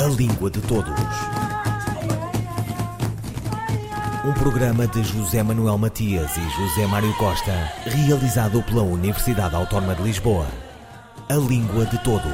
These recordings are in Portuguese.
A Língua de Todos. Um programa de José Manuel Matias e José Mário Costa, realizado pela Universidade Autónoma de Lisboa. A Língua de Todos.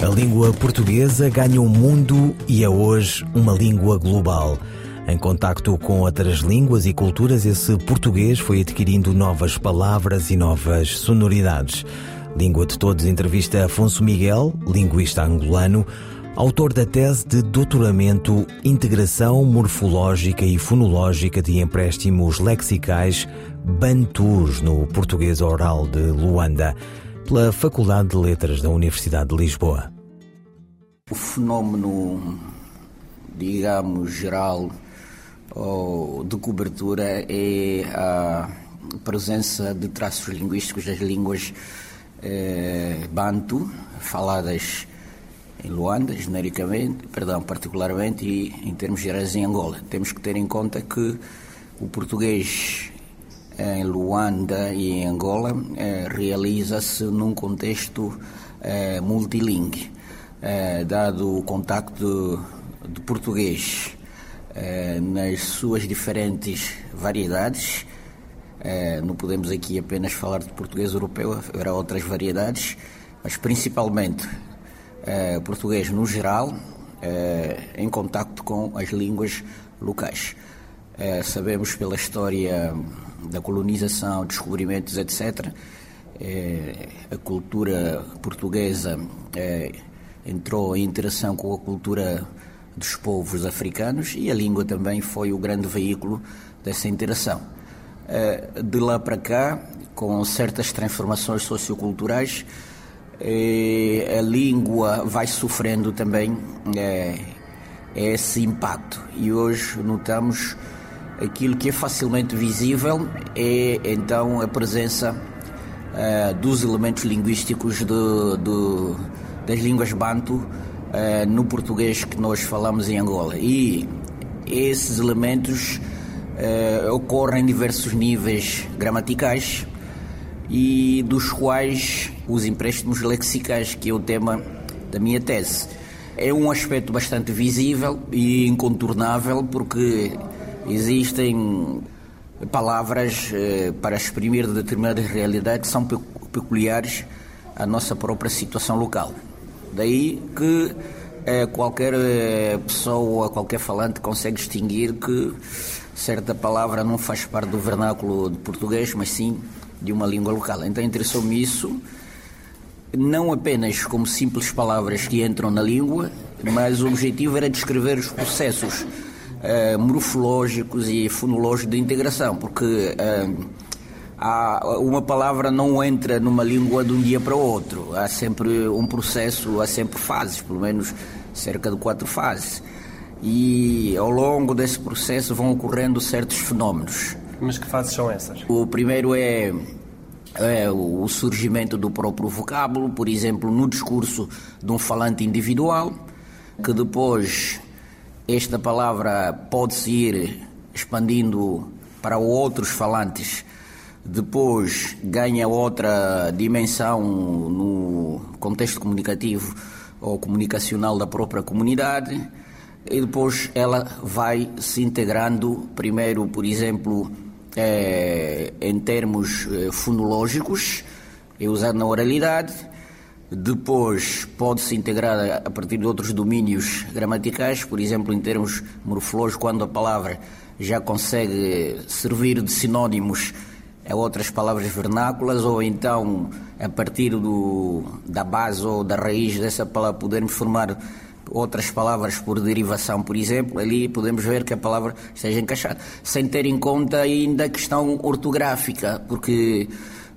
A língua portuguesa ganha um mundo e é hoje uma língua global. Em contacto com outras línguas e culturas, esse português foi adquirindo novas palavras e novas sonoridades. Língua de Todos entrevista Afonso Miguel, linguista angolano, autor da tese de doutoramento Integração Morfológica e Fonológica de Empréstimos Lexicais Bantus no Português Oral de Luanda, pela Faculdade de Letras da Universidade de Lisboa. O fenómeno, digamos, geral ou de cobertura é a presença de traços linguísticos das línguas eh, bantu, faladas em Luanda, genericamente, perdão, particularmente, e em termos gerais em Angola. Temos que ter em conta que o português em Luanda e em Angola eh, realiza-se num contexto eh, multilingue eh, dado o contacto de português eh, nas suas diferentes variedades. Eh, não podemos aqui apenas falar de português europeu, haverá outras variedades, mas principalmente eh, português no geral, em contacto com as línguas locais. Sabemos pela história da colonização, descobrimentos, etc., a cultura portuguesa entrou em interação com a cultura dos povos africanos e a língua também foi o grande veículo dessa interação. Eh, de lá para cá, com certas transformações socioculturais, eh, a língua vai sofrendo também eh, esse impacto e hoje notamos aquilo que é facilmente visível é então a presença dos elementos linguísticos do, do das línguas bantu uh, no português que nós falamos em Angola. E esses elementos uh, ocorrem em diversos níveis gramaticais e dos quais os empréstimos lexicais, que é o tema da minha tese. É um aspecto bastante visível e incontornável porque existem palavras uh, para exprimir determinadas realidades que são peculiares à nossa própria situação local. Daí que é, qualquer é, pessoa, qualquer falante consegue distinguir que certa palavra não faz parte do vernáculo de português, mas sim de uma língua local. Então interessou-me isso, não apenas como simples palavras que entram na língua, mas o objetivo era descrever os processos é, morfológicos e fonológicos de integração, porque há, uma palavra não entra numa língua de um dia para o outro. Há sempre um processo, há sempre fases, pelo menos cerca de quatro fases. E ao longo desse processo vão ocorrendo certos fenómenos. Mas que fases são essas? O primeiro é, é o surgimento do próprio vocábulo, por exemplo, no discurso de um falante individual, que depois esta palavra pode-se ir expandindo para outros falantes depois ganha outra dimensão no contexto comunicativo ou comunicacional da própria comunidade e depois ela vai se integrando primeiro, por exemplo, é, em termos é, fonológicos, é usado na oralidade, depois pode se integrar a partir de outros domínios gramaticais, por exemplo, em termos morfológicos, quando a palavra já consegue servir de sinónimos a outras palavras vernáculas ou então a partir do, da base ou da raiz dessa palavra podermos formar outras palavras por derivação, por exemplo, ali podemos ver que a palavra esteja encaixada, sem ter em conta ainda a questão ortográfica, porque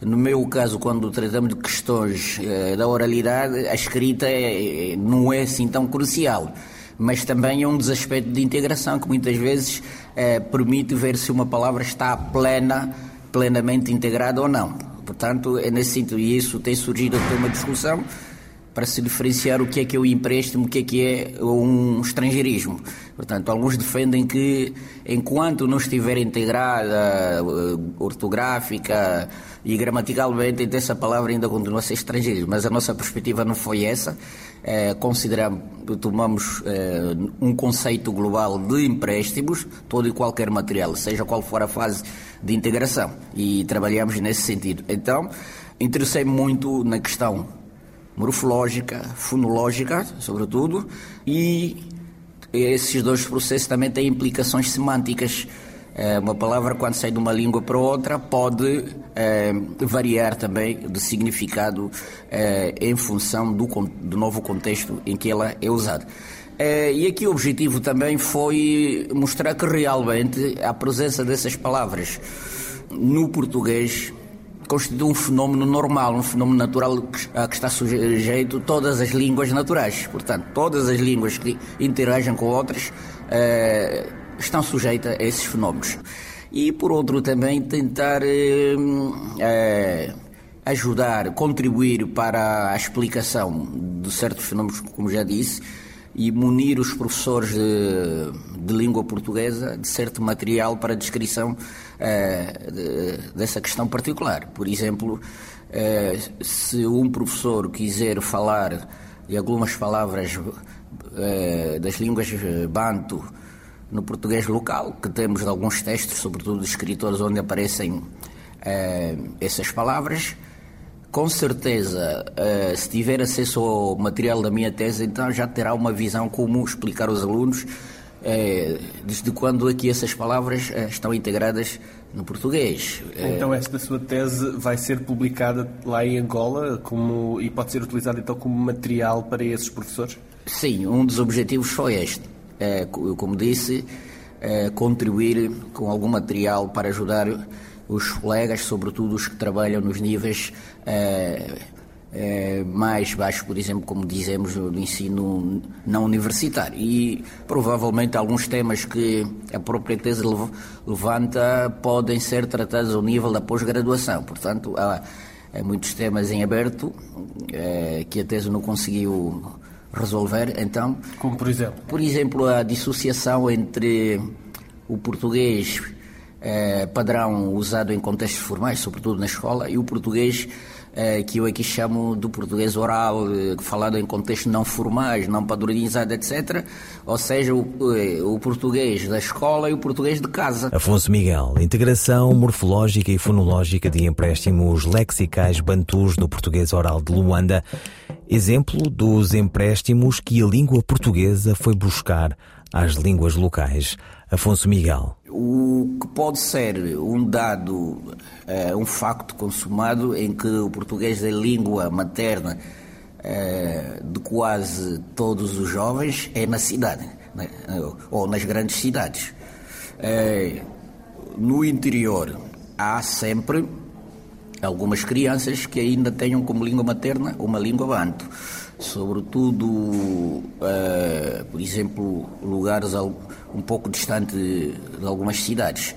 no meu caso, quando tratamos de questões eh, da oralidade, a escrita é, não é assim tão crucial, mas também é um desaspecto de integração que muitas vezes eh, permite ver se uma palavra está plena plenamente integrado ou não. Portanto, é nesse sentido, e isso tem surgido até uma discussão para se diferenciar o que é que é o empréstimo, o que é que é um estrangeirismo. Portanto, alguns defendem que enquanto não estiver integrada, ortográfica e gramaticalmente, essa palavra ainda continua a ser estrangeira. Mas a nossa perspectiva não foi essa. É, consideramos, tomamos é, um conceito global de empréstimos, todo e qualquer material, seja qual for a fase de integração, e trabalhamos nesse sentido. Então, interessei-me muito na questão morfológica, fonológica, sobretudo, e esses dois processos também têm implicações semânticas. É, uma palavra, quando sai de uma língua para outra, pode é, variar também de significado é, em função do, do, novo contexto em que ela é usada. É, e aqui o objetivo também foi mostrar que realmente a presença dessas palavras no português constitui um fenómeno normal, um fenómeno natural a que está sujeito todas as línguas naturais. Portanto, todas as línguas que interagem com outras eh, estão sujeitas a esses fenómenos. E, por outro, também tentar eh, eh, ajudar, contribuir para a explicação de certos fenómenos, como já disse, e munir os professores de, de língua portuguesa de certo material para descrição uh, de, dessa questão particular. Por exemplo, uh, se um professor quiser falar de algumas palavras uh, das línguas banto no português local, que temos alguns textos, sobretudo de escritores, onde aparecem essas palavras, com certeza, uh, se tiver acesso ao material da minha tese, então já terá uma visão como explicar aos alunos uh, desde quando aqui essas palavras uh, estão integradas no português. Então esta sua tese vai ser publicada lá em Angola como, e pode ser utilizada então como material para esses professores? Sim, um dos objetivos foi este. como disse, contribuir com algum material para ajudar os colegas, sobretudo os que trabalham nos níveis eh, eh, mais baixos, por exemplo, como dizemos, no ensino não universitário. E provavelmente alguns temas que a própria tese levanta podem ser tratados ao nível da pós-graduação. Portanto, há, há, muitos temas em aberto eh, que a tese não conseguiu resolver. Então, como por exemplo? Por exemplo, a dissociação entre o português eh, padrão usado em contextos formais, sobretudo na escola, e o português eh, que eu aqui chamo do português oral, eh, falado em contextos não formais, não padronizado, etc. Ou seja, o, o, português da escola e o português de casa. Afonso Miguel, integração morfológica e fonológica de empréstimos lexicais bantus no português oral de Luanda, exemplo dos empréstimos que a língua portuguesa foi buscar às línguas locais. Afonso Miguel. O que pode ser um dado, uh, um facto consumado em que o português é língua materna uh, de quase todos os jovens é na cidade, né? ou nas grandes cidades. Uh, no interior há sempre algumas crianças que ainda tenham como língua materna uma língua banto sobretudo, uh, por exemplo, lugares um pouco distantes de algumas cidades.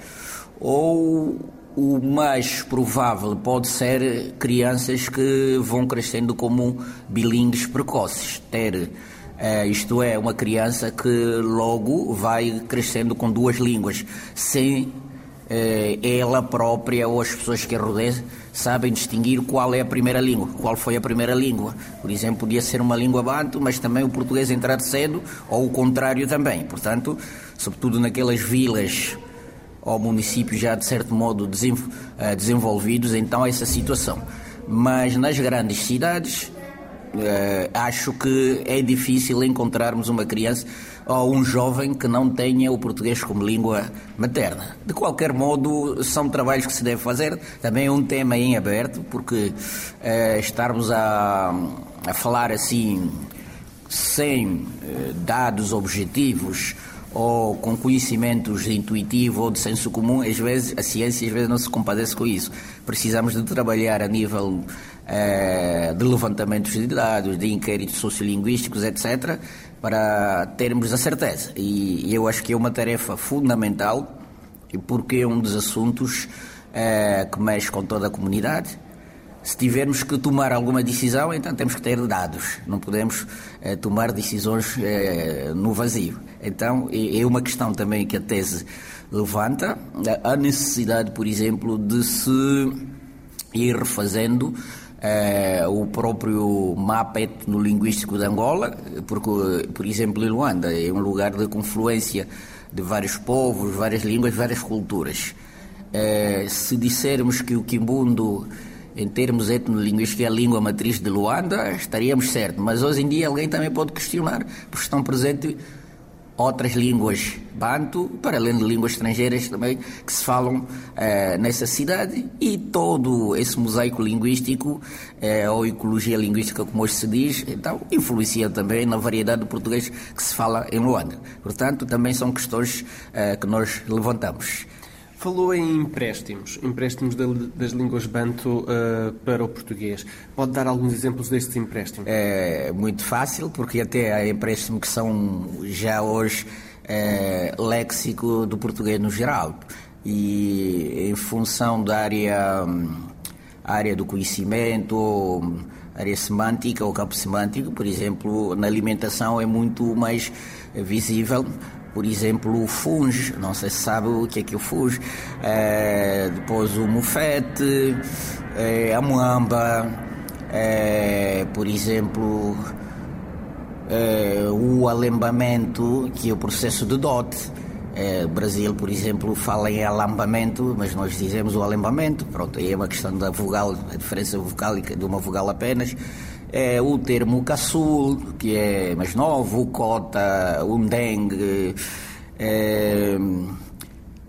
Ou o mais provável pode ser crianças que vão crescendo como bilingues precoces, ter uh, isto é, uma criança que logo vai crescendo com duas línguas, sem ela própria ou as pessoas que a rodeiam sabem distinguir qual é a primeira língua, qual foi a primeira língua. Por exemplo, podia ser uma língua banto, mas também o português entrar cedo, ou o contrário também. Portanto, sobretudo naquelas vilas ou municípios já de certo modo eh, desenvolvidos, então essa situação. Mas nas grandes cidades, Uh, acho que é difícil encontrarmos uma criança ou um jovem que não tenha o português como língua materna. De qualquer modo, são trabalhos que se deve fazer. Também é um tema em aberto, porque uh, estarmos a, a falar assim, sem uh, dados objetivos ou com conhecimentos intuitivos ou de senso comum, às vezes a ciência às vezes não se compadece com isso. Precisamos de trabalhar a nível eh, de levantamentos de dados, de inquéritos sociolinguísticos, etc., para termos a certeza. E eu acho que é uma tarefa fundamental, porque é um dos assuntos eh, que mexe com toda a comunidade, se tivermos que tomar alguma decisão, então temos que ter dados. Não podemos eh, tomar decisões eh, no vazio. Então é, é uma questão também que a tese levanta a necessidade, por exemplo, de se ir refazendo eh, o próprio mapa etnolinguístico de Angola, porque, por exemplo, em Luanda é um lugar de confluência de vários povos, várias línguas, várias culturas. Eh, se dissermos que o Quimbundo, em termos etnolinguísticos, é a língua matriz de Luanda, estaríamos certos. Mas hoje em dia alguém também pode questionar, porque estão presentes outras línguas banto, para além de línguas estrangeiras também, que se falam eh, nessa cidade e todo esse mosaico linguístico, eh, ou ecologia linguística, como hoje se diz, então influencia também na variedade de português que se fala em Luanda. Portanto, também são questões eh, que nós levantamos. Falou em empréstimos, empréstimos das línguas banto uh, para o português. Pode dar alguns exemplos destes empréstimos? É muito fácil, porque até há empréstimos que são já hoje é, léxico do português no geral. E em função da área, área do conhecimento, área semântica ou campo semântico, por exemplo, na alimentação é muito mais visível por exemplo, o funge, não sei se sabe o que é que o funge, é, depois o mufete, é, a muamba, é, por exemplo, é, o alembamento, que é o processo de dote. É, o Brasil, por exemplo, fala em alambamento, mas nós dizemos o alembamento. Pronto, aí é uma questão da vogal, a diferença vocálica de uma vogal apenas é o termo caçul, que é mais novo, cota, o dengue, é,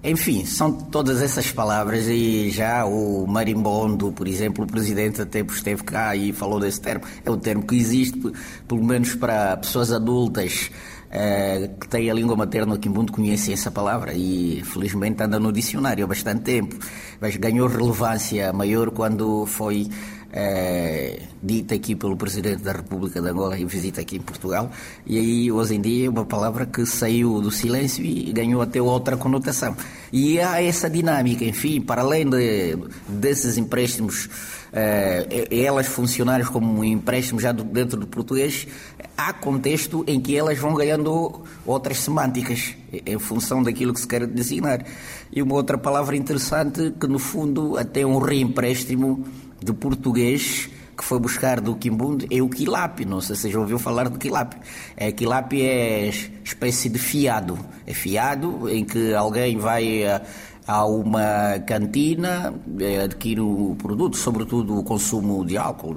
enfim, são todas essas palavras e já o marimbondo, por exemplo, o presidente até esteve cá e falou desse termo. É um termo que existe, pelo menos para pessoas adultas é, que têm a língua materna no quimbundo conhecem essa palavra e felizmente anda no dicionário há bastante tempo. Mas ganhou relevância maior quando foi é, dita aqui pelo Presidente da República de Angola e visita aqui em Portugal. E aí, hoje em dia, é uma palavra que saiu do silêncio e ganhou até outra conotação. E há essa dinâmica, enfim, para além de, desses empréstimos, é, elas funcionarem como empréstimos já dentro do português, há contexto em que elas vão ganhando outras semânticas em função daquilo que se quer designar. E uma outra palavra interessante que, no fundo, até um reempréstimo de português que foi buscar do Quimbundo é o quilape. Não sei se já ouviu falar do quilape. É, quilape é espécie de fiado. É fiado em que alguém vai a, a uma cantina, é, adquire o produto, sobretudo o consumo de álcool.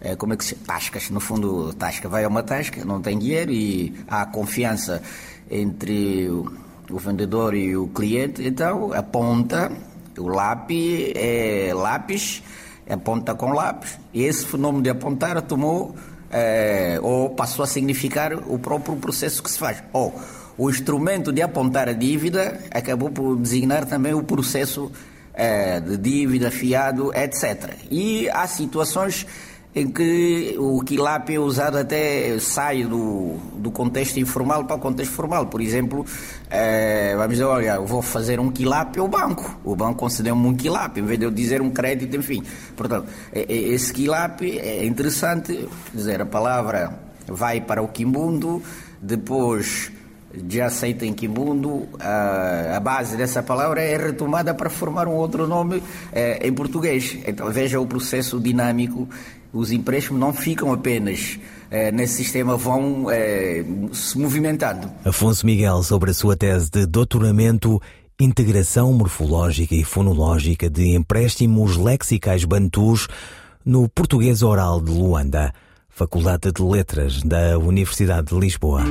É, como é que se Tascas, no fundo, tasca vai a uma tasca, não tem dinheiro e há confiança entre o, o vendedor e o cliente, então aponta o lápis, é lápis aponta com lápis, e esse fenômeno de apontar tomou eh, ou passou a significar o próprio processo que se faz. Ou o instrumento de apontar a dívida acabou por designar também o processo eh, de dívida, fiado, etc. E há situações em que o quilap é usado até sai do, do contexto informal para o contexto formal. Por exemplo, é, vamos dizer, olha, eu vou fazer um quilap ao banco. O banco concedeu-me um quilap, em vez de eu dizer um crédito, enfim. Portanto, é, é, esse quilap é interessante, dizer, a palavra vai para o quimbundo, depois já aceita em Quimbundo, a, a, base dessa palavra é retomada para formar um outro nome é, em português. Então veja o processo dinâmico os empréstimos não ficam apenas eh, nesse sistema, vão eh, se movimentando. Afonso Miguel, sobre a sua tese de doutoramento, integração morfológica e fonológica de empréstimos lexicais bantus no português oral de Luanda, Faculdade de Letras da Universidade de Lisboa.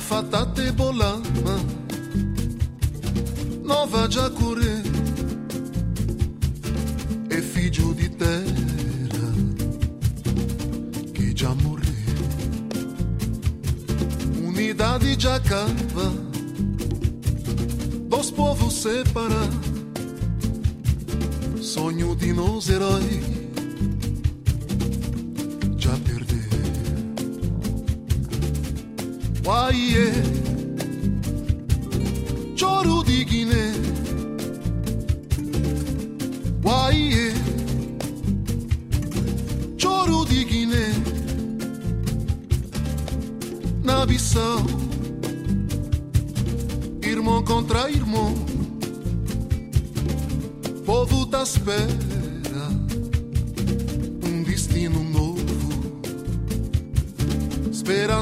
Bafatate bolama Nova Giacure E figlio di terra que já morreu. Unidade já acaba, dos povos separar. Sonho de nós heróis Uai, é, choro de Guiné. Uai, é, choro de Guiné. Na Bissau, irmão contra irmão, povo da espera,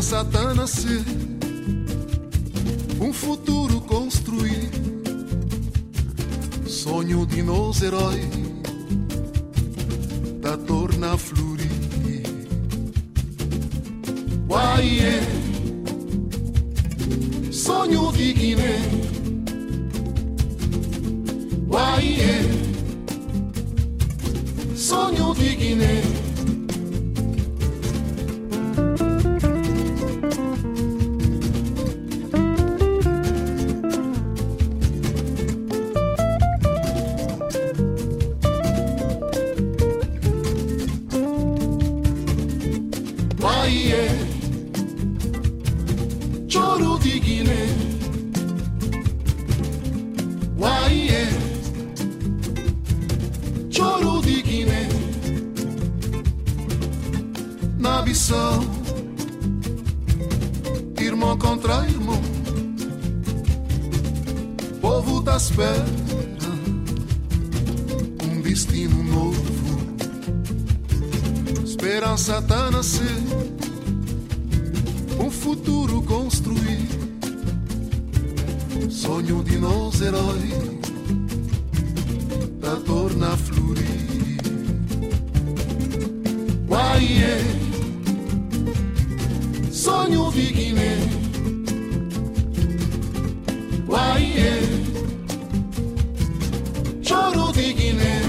tá nascer, um futuro construir, sonho de nós heróis, da torna a florir. Uai, é, sonho de Guiné. Espera, um destino novo. Esperança tá nascer, um futuro construir, sonho de nós heróis, da torna a florir. Uai, é, sonho de Guiné. Uai, choro de Guiné.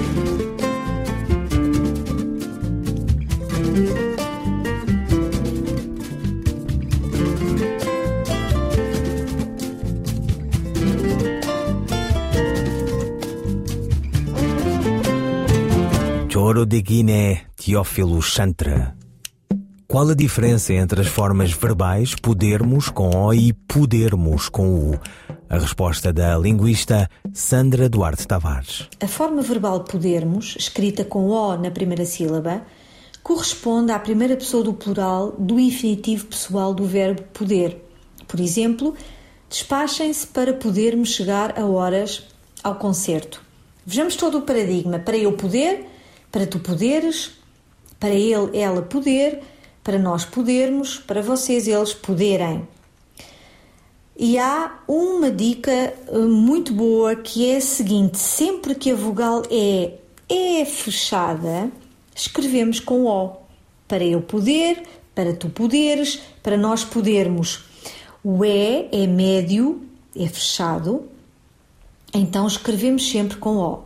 Choro de Guiné, Teófilo Chantra. Qual a diferença entre as formas verbais podermos com O e podermos com U? A resposta da linguista Sandra Duarte Tavares. A forma verbal podermos, escrita com O na primeira sílaba, corresponde à primeira pessoa do plural do infinitivo pessoal do verbo poder. Por exemplo, despachem-se para podermos chegar a horas ao concerto. Vejamos todo o paradigma. Para eu poder, para tu poderes, para ele, ela poder, para nós podermos, para vocês, eles poderem. E há uma dica eh, muito boa que é a seguinte: sempre que a vogal E é fechada, escrevemos com O. Para eu poder, para tu poderes, para nós podermos. O E é médio, é fechado, então escrevemos sempre com O.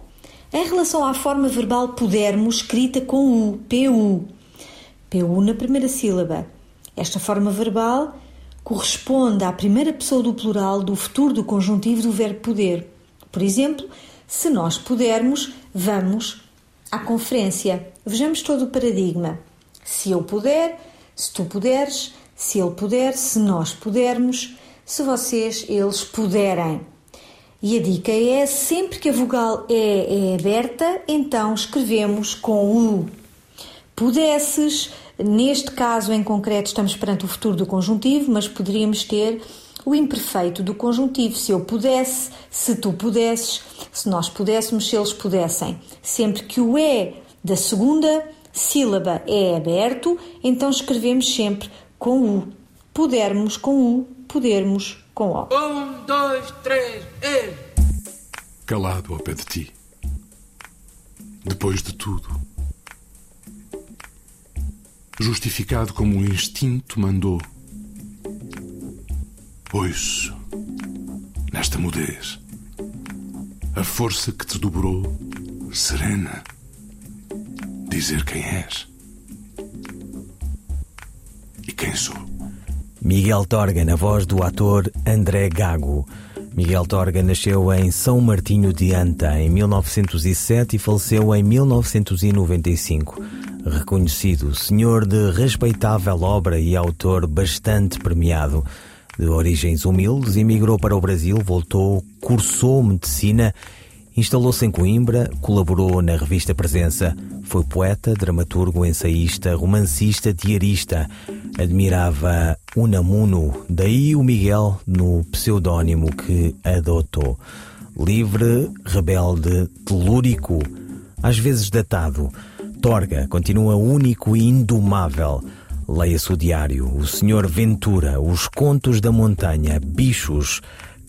Em relação à forma verbal pudermos, escrita com U, PU. PU na primeira sílaba. Esta forma verbal corresponde à primeira pessoa do plural do futuro do conjuntivo do verbo poder. Por exemplo, se nós pudermos, vamos à conferência. Vejamos todo o paradigma. Se eu puder, se tu puderes, se ele puder, se nós pudermos, se vocês, eles puderem. E a dica é sempre que a vogal E é aberta, então escrevemos com U. Pudesses, neste caso em concreto estamos perante o futuro do conjuntivo, mas poderíamos ter o imperfeito do conjuntivo. Se eu pudesse, se tu pudesses, se nós pudéssemos, se eles pudessem. Sempre que o E da segunda sílaba é aberto, então escrevemos sempre com U. Pudermos com U, podermos com O. Um, dois, três, e... calado ao pé de ti. Depois de tudo, justificado como o instinto mandou. Ouço, nesta mudez, a força que te dobrou, serena, dizer quem és. E quem sou. Miguel Torga, na voz do ator André Gago. Miguel Torga nasceu em São Martinho de Anta em 1907 e faleceu em 1995. Reconhecido senhor de respeitável obra e autor bastante premiado. De origens humildes, emigrou para o Brasil, voltou, cursou medicina, instalou-se em Coimbra, colaborou na revista Presença. Foi poeta, dramaturgo, ensaísta, romancista, diarista. Admirava Unamuno, daí o Miguel no pseudónimo que adotou. Livre, rebelde, telúrico, às vezes datado. Torga continua único e indomável. Leia-se o diário, o Senhor Ventura, os Contos da Montanha, Bichos,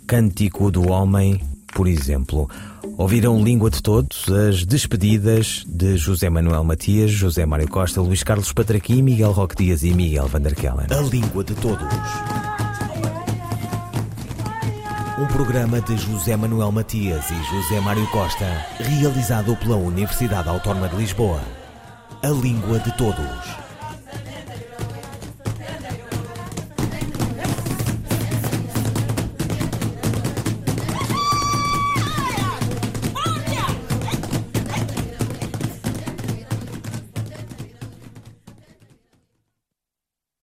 Cântico do Homem, por exemplo. Ouviram Língua de Todos, as despedidas de José Manuel Matias, José Mário Costa, Luís Carlos Patraqui, Miguel Roque Dias e Miguel Vanderkellen. A Língua de Todos. Um programa de José Manuel Matias e José Mário Costa, realizado pela Universidade Autónoma de Lisboa. A Língua de Todos.